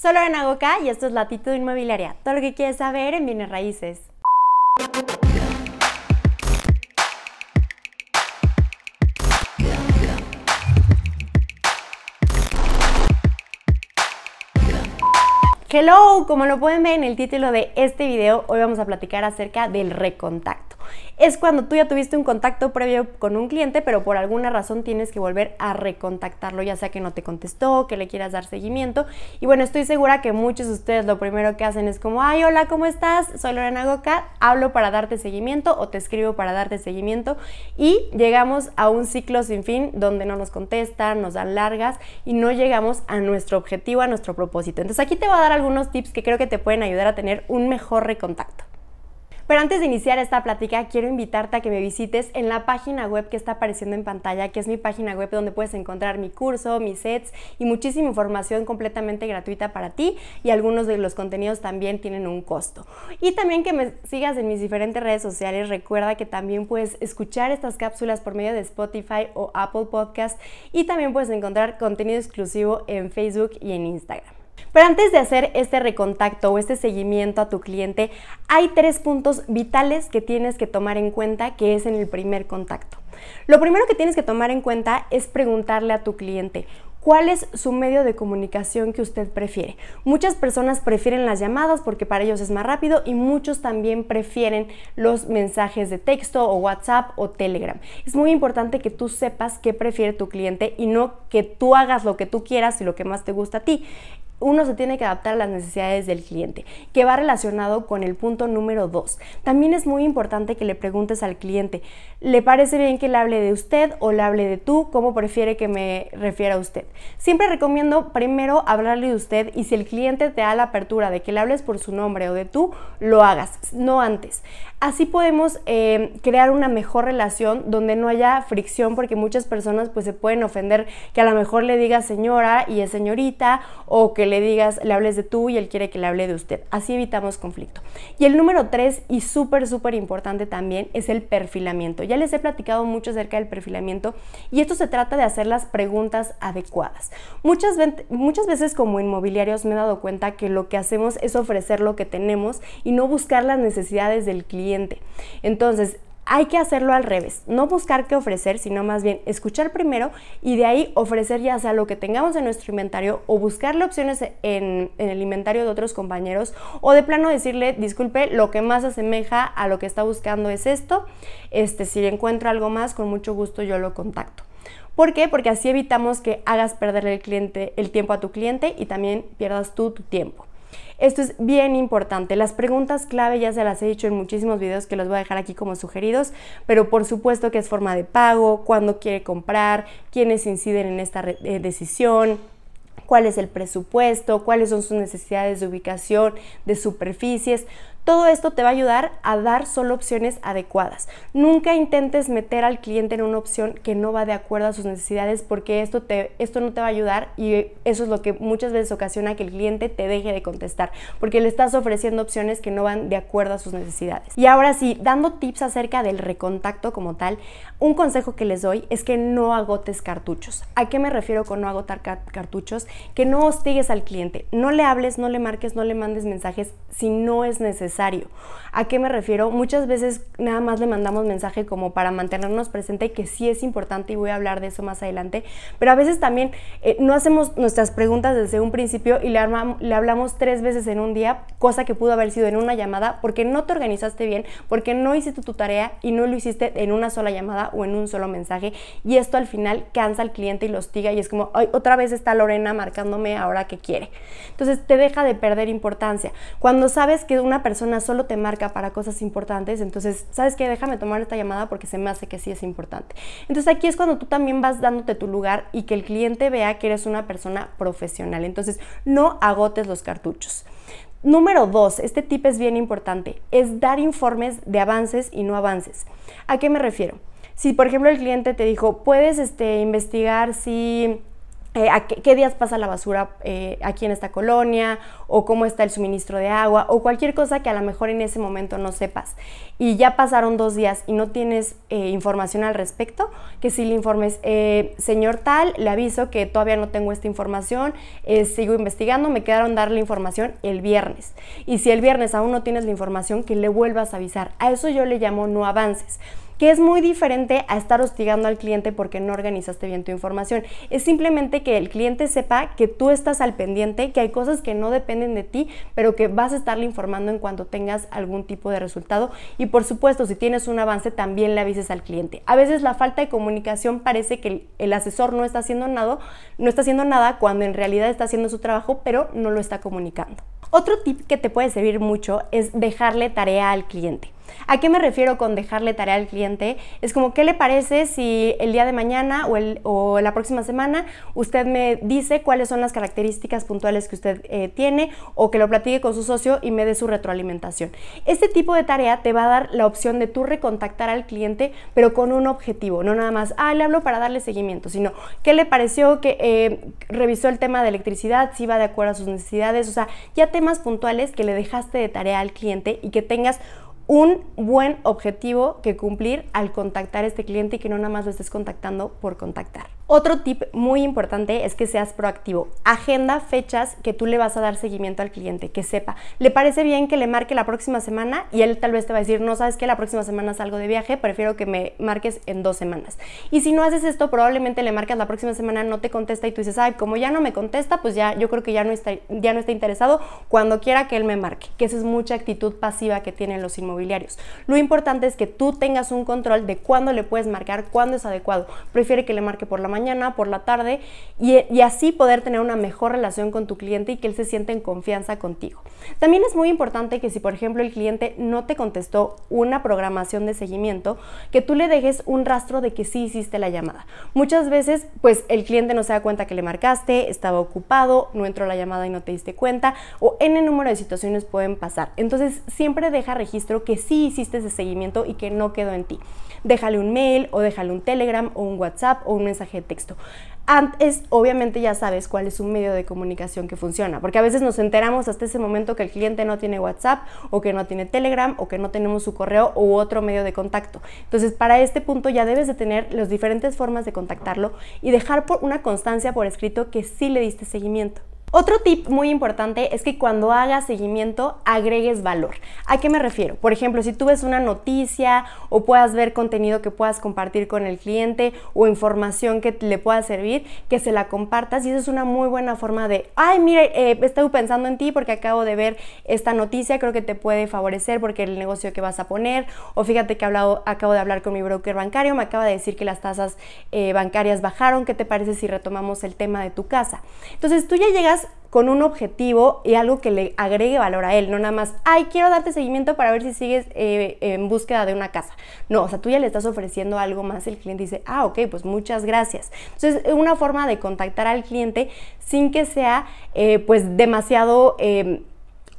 Soy Lorena Goca y esto es Latitud Inmobiliaria, todo lo que quieres saber en bienes raíces. Hello, como lo pueden ver en el título de este video, hoy vamos a platicar acerca del recontacto es cuando tú ya tuviste un contacto previo con un cliente, pero por alguna razón tienes que volver a recontactarlo, ya sea que no te contestó, que le quieras dar seguimiento. Y bueno, estoy segura que muchos de ustedes lo primero que hacen es como, ay, hola, ¿cómo estás? Soy Lorena Goca, hablo para darte seguimiento o te escribo para darte seguimiento. Y llegamos a un ciclo sin fin donde no nos contestan, nos dan largas y no llegamos a nuestro objetivo, a nuestro propósito. Entonces aquí te voy a dar algunos tips que creo que te pueden ayudar a tener un mejor recontacto. Pero antes de iniciar esta plática, quiero invitarte a que me visites en la página web que está apareciendo en pantalla, que es mi página web donde puedes encontrar mi curso, mis sets y muchísima información completamente gratuita para ti y algunos de los contenidos también tienen un costo. Y también que me sigas en mis diferentes redes sociales, recuerda que también puedes escuchar estas cápsulas por medio de Spotify o Apple Podcast y también puedes encontrar contenido exclusivo en Facebook y en Instagram. Pero antes de hacer este recontacto o este seguimiento a tu cliente, hay tres puntos vitales que tienes que tomar en cuenta que es en el primer contacto. Lo primero que tienes que tomar en cuenta es preguntarle a tu cliente, ¿Cuál es su medio de comunicación que usted prefiere? Muchas personas prefieren las llamadas porque para ellos es más rápido y muchos también prefieren los mensajes de texto o WhatsApp o Telegram. Es muy importante que tú sepas qué prefiere tu cliente y no que tú hagas lo que tú quieras y lo que más te gusta a ti uno se tiene que adaptar a las necesidades del cliente, que va relacionado con el punto número dos. También es muy importante que le preguntes al cliente, ¿le parece bien que le hable de usted o le hable de tú? ¿Cómo prefiere que me refiera a usted? Siempre recomiendo primero hablarle de usted y si el cliente te da la apertura de que le hables por su nombre o de tú, lo hagas, no antes. Así podemos eh, crear una mejor relación donde no haya fricción porque muchas personas pues se pueden ofender que a lo mejor le digas señora y es señorita o que le digas, le hables de tú y él quiere que le hable de usted. Así evitamos conflicto. Y el número tres y súper, súper importante también es el perfilamiento. Ya les he platicado mucho acerca del perfilamiento y esto se trata de hacer las preguntas adecuadas. Muchas, muchas veces como inmobiliarios me he dado cuenta que lo que hacemos es ofrecer lo que tenemos y no buscar las necesidades del cliente entonces, hay que hacerlo al revés, no buscar qué ofrecer, sino más bien escuchar primero y de ahí ofrecer ya sea lo que tengamos en nuestro inventario o buscarle opciones en, el inventario de otros compañeros o de plano decirle, disculpe, lo que más asemeja a lo que está buscando es esto, este, si encuentro algo más, con mucho gusto yo lo contacto. ¿Por qué? Porque así evitamos que hagas perder el, cliente, el tiempo a tu cliente y también pierdas tú tu tiempo. Esto es bien importante. Las preguntas clave ya se las he dicho en muchísimos videos que los voy a dejar aquí como sugeridos, pero por supuesto que es forma de pago, cuándo quiere comprar, quiénes inciden en esta eh, decisión, cuál es el presupuesto, cuáles son sus necesidades de ubicación, de superficies. Todo esto te va a ayudar a dar solo opciones adecuadas. Nunca intentes meter al cliente en una opción que no va de acuerdo a sus necesidades porque esto, te, esto no te va a ayudar y eso es lo que muchas veces ocasiona que el cliente te deje de contestar porque le estás ofreciendo opciones que no van de acuerdo a sus necesidades. Y ahora sí, dando tips acerca del recontacto como tal, un consejo que les doy es que no agotes cartuchos. ¿A qué me refiero con no agotar cartuchos? Que no hostigues al cliente, no le hables, no le marques, no le mandes mensajes si no es necesario ¿A qué me refiero? Muchas veces nada más le mandamos mensaje como para mantenernos presente, que sí es importante y voy a hablar de eso más adelante, pero a veces también eh, no hacemos nuestras preguntas desde un principio y le, le hablamos tres veces en un día, cosa que pudo haber sido en una llamada, porque no te organizaste bien, porque no hiciste tu tarea y no lo hiciste en una sola llamada o en un solo mensaje y esto al final cansa al cliente y lo hostiga y es como, Ay, otra vez está Lorena marcándome ahora que quiere. Entonces te deja de perder importancia. Cuando sabes que una persona solo te marca para cosas importantes, entonces, ¿sabes qué? Déjame tomar esta llamada porque se me hace que sí es importante. Entonces aquí es cuando tú también vas dándote tu lugar y que el cliente vea que eres una persona profesional. Entonces, no agotes los cartuchos. Número dos, este tip es bien importante, es dar informes de avances y no avances. ¿A qué me refiero? Si por ejemplo el cliente te dijo, puedes este, investigar si eh, qué, días pasa la basura eh, aquí en esta colonia o cómo está el suministro de agua o cualquier cosa que a lo mejor en ese momento no sepas y ya pasaron dos días y no tienes eh, información al respecto, que si le informes, señor tal, le aviso que todavía no tengo esta información, sigo investigando, me quedaron dar la información el viernes y si el viernes aún no tienes la información, que le vuelvas a avisar. A eso yo le llamo no avances que es muy diferente a estar hostigando al cliente porque no organizaste bien tu información. Es simplemente que el cliente sepa que tú estás al pendiente, que hay cosas que no dependen de ti, pero que vas a estarle informando en cuanto tengas algún tipo de resultado. Y por supuesto, si tienes un avance, también le avises al cliente. A veces la falta de comunicación parece que el asesor no está haciendo nada, no está haciendo nada cuando en realidad está haciendo su trabajo, pero no lo está comunicando. Otro tip que te puede servir mucho es dejarle tarea al cliente. ¿A qué me refiero con dejarle tarea al cliente? Es como, ¿qué le parece si el día de mañana o, el, o la próxima semana usted me dice cuáles son las características puntuales que usted eh, tiene o que lo platique con su socio y me dé su retroalimentación? Este tipo de tarea te va a dar la opción de tú recontactar al cliente, pero con un objetivo, no nada más, ah, le hablo para darle seguimiento, sino, ¿qué le pareció que eh, revisó el tema de electricidad, si va de acuerdo a sus necesidades? O sea, ya temas puntuales que le dejaste de tarea al cliente y que tengas un buen objetivo que cumplir al contactar a este cliente y que no nada más lo estés contactando por contactar. Otro tip muy importante es que seas proactivo. Agenda fechas que tú le vas a dar seguimiento al cliente, que sepa. ¿Le parece bien que le marque la próxima semana? Y él tal vez te va a decir, no sabes que la próxima semana salgo de viaje, prefiero que me marques en dos semanas. Y si no haces esto, probablemente le marcas la próxima semana, no te contesta y tú dices, ay, como ya no me contesta, pues ya yo creo que ya no está, ya no está interesado cuando quiera que él me marque. Que esa es mucha actitud pasiva que tienen los inmobiliarios. Lo importante es que tú tengas un control de cuándo le puedes marcar, cuándo es adecuado. Prefiere que le marque por la mañana mañana, por la tarde, y, así poder tener una mejor relación con tu cliente y que él se sienta en confianza contigo. También es muy importante que si, por ejemplo, el cliente no te contestó una programación de seguimiento, que tú le dejes un rastro de que sí hiciste la llamada. Muchas veces, pues el cliente no se da cuenta que le marcaste, estaba ocupado, no entró la llamada y no te diste cuenta, o n número de situaciones pueden pasar. Entonces, siempre deja registro que sí hiciste ese seguimiento y que no quedó en ti. Déjale un mail o déjale un Telegram o un WhatsApp o un mensaje de texto. Antes, obviamente ya sabes cuál es un medio de comunicación que funciona, porque a veces nos enteramos hasta ese momento que el cliente no tiene WhatsApp o que no tiene Telegram o que no tenemos su correo u otro medio de contacto. Entonces, para este punto ya debes de tener las diferentes formas de contactarlo y dejar por una constancia por escrito que sí le diste seguimiento. Otro tip muy importante es que cuando hagas seguimiento agregues valor. ¿A qué me refiero? Por ejemplo, si tú ves una noticia o puedas ver contenido que puedas compartir con el cliente o información que le pueda servir, que se la compartas y eso es una muy buena forma de, ay, mire, eh, estoy pensando en ti porque acabo de ver esta noticia, creo que te puede favorecer porque el negocio que vas a poner o fíjate que hablado, acabo de hablar con mi broker bancario, me acaba de decir que las tasas eh, bancarias bajaron, ¿qué te parece si retomamos el tema de tu casa? Entonces tú ya llegas con un objetivo y algo que le agregue valor a él, no nada más, ay, quiero darte seguimiento para ver si sigues eh, en búsqueda de una casa. No, o sea, tú ya le estás ofreciendo algo más, el cliente dice, ah, ok, pues muchas gracias. Entonces, es una forma de contactar al cliente sin que sea, eh, pues, demasiado... Em,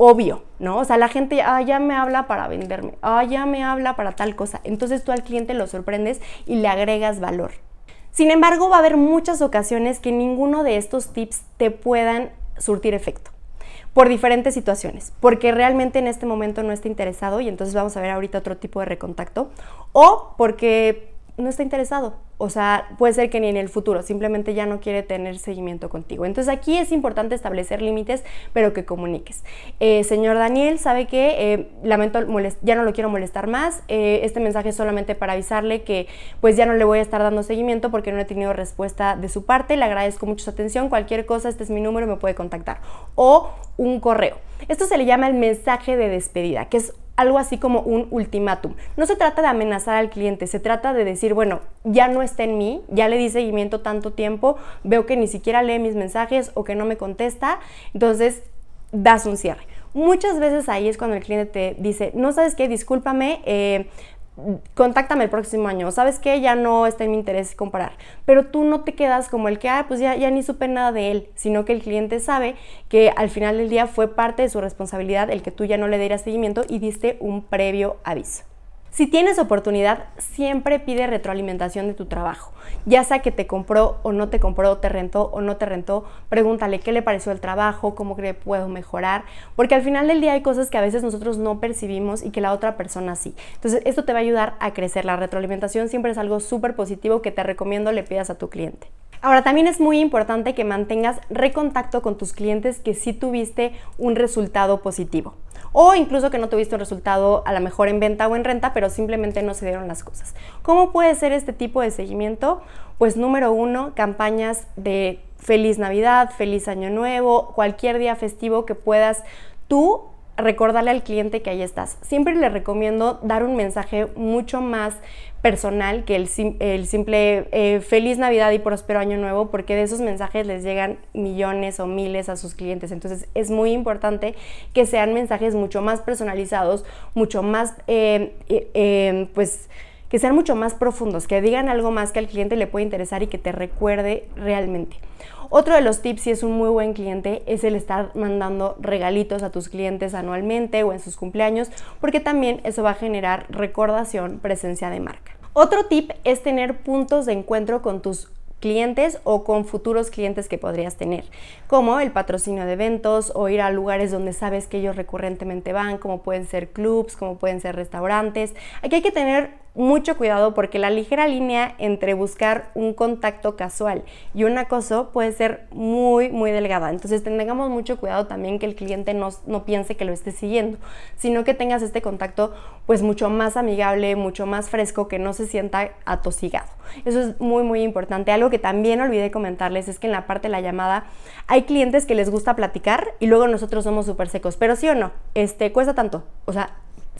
obvio, ¿no? O sea, la gente ah, ya me habla para venderme, ah, ya me habla para tal cosa. Entonces tú al cliente lo sorprendes y le agregas valor. Sin embargo, va a haber muchas ocasiones que ninguno de estos tips te puedan surtir efecto por diferentes situaciones, porque realmente en este momento no está interesado y entonces vamos a ver ahorita otro tipo de recontacto, o porque no está interesado. O sea, puede ser que ni en el futuro, simplemente ya no quiere tener seguimiento contigo. Entonces aquí es importante establecer límites, pero que comuniques. Eh, señor Daniel, ¿sabe que eh, lamento, ya no lo quiero molestar más. Eh, este mensaje es solamente para avisarle que pues ya no le voy a estar dando seguimiento porque no he tenido respuesta de su parte. Le agradezco mucho su atención. Cualquier cosa, este es mi número, me puede contactar. O un correo. Esto se le llama el mensaje de despedida, que es algo así como un ultimátum. No se trata de amenazar al cliente, se trata de decir, bueno, ya no está en mí, ya le di seguimiento tanto tiempo, veo que ni siquiera lee mis mensajes o que no me contesta, entonces das un cierre. Muchas veces ahí es cuando el cliente te dice, no sabes qué, discúlpame, eh, contáctame el próximo año, ¿sabes qué? Ya no está en mi interés comparar. Pero tú no te quedas como el que, ah, pues ya, ya ni supe nada de él, sino que el cliente sabe que al final del día fue parte de su responsabilidad el que tú ya no le dieras seguimiento y diste un previo aviso. Si tienes oportunidad, siempre pide retroalimentación de tu trabajo. Ya sea que te compró o no te compró, te rentó o no te rentó, pregúntale qué le pareció el trabajo, cómo cree que puedo mejorar, porque al final del día hay cosas que a veces nosotros no percibimos y que la otra persona sí. Entonces, esto te va a ayudar a crecer. La retroalimentación siempre es algo súper positivo que te recomiendo le pidas a tu cliente. Ahora también es muy importante que mantengas recontacto con tus clientes que sí tuviste un resultado positivo o incluso que no tuviste un resultado a lo mejor en venta o en renta, pero simplemente no se dieron las cosas. ¿Cómo puede ser este tipo de seguimiento? Pues número uno, campañas de feliz Navidad, feliz Año Nuevo, cualquier día festivo que puedas tú recordarle al cliente que ahí estás. Siempre le recomiendo dar un mensaje mucho más personal que el, simple eh, feliz Navidad y próspero año nuevo, porque de esos mensajes les llegan millones o miles a sus clientes. Entonces es muy importante que sean mensajes mucho más personalizados, mucho más, eh, eh, pues, que sean mucho más profundos, que digan algo más que al cliente le puede interesar y que te recuerde realmente. Otro de los tips, si es un muy buen cliente, es el estar mandando regalitos a tus clientes anualmente o en sus cumpleaños, porque también eso va a generar recordación, presencia de marca. Otro tip es tener puntos de encuentro con tus clientes o con futuros clientes que podrías tener, como el patrocinio de eventos o ir a lugares donde sabes que ellos recurrentemente van, como pueden ser clubs, como pueden ser restaurantes. Aquí hay que tener mucho cuidado porque la ligera línea entre buscar un contacto casual y un acoso puede ser muy, muy delgada. Entonces tengamos mucho cuidado también que el cliente no, no piense que lo esté siguiendo, sino que tengas este contacto pues mucho más amigable, mucho más fresco, que no se sienta atosigado. Eso es muy, muy importante. Algo que también olvidé comentarles es que en la parte de la llamada hay clientes que les gusta platicar y luego nosotros somos súper secos. Pero sí o no, este, cuesta tanto. O sea,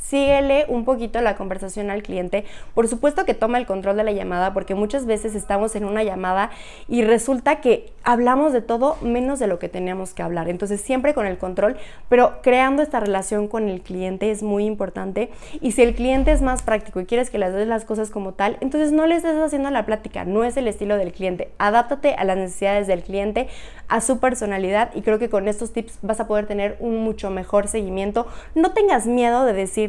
síguele un poquito la conversación al cliente. Por supuesto que toma el control de la llamada porque muchas veces estamos en una llamada y resulta que hablamos de todo menos de lo que teníamos que hablar. Entonces siempre con el control, pero creando esta relación con el cliente es muy importante. Y si el cliente es más práctico y quieres que le des las cosas como tal, entonces no le estés haciendo la plática, no es el estilo del cliente. Adáptate a las necesidades del cliente, a su personalidad y creo que con estos tips vas a poder tener un mucho mejor seguimiento. No tengas miedo de decir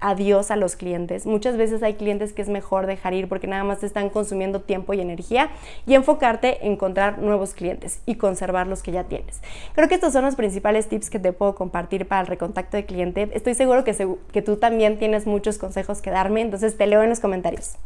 adiós a los clientes. Muchas veces hay clientes que es mejor dejar ir porque nada más te están consumiendo tiempo y energía y enfocarte en encontrar nuevos clientes y conservar los que ya tienes. Creo que estos son los principales tips que te puedo compartir para el recontacto de cliente. Estoy seguro que, que tú también tienes muchos consejos que darme, entonces te leo en los comentarios.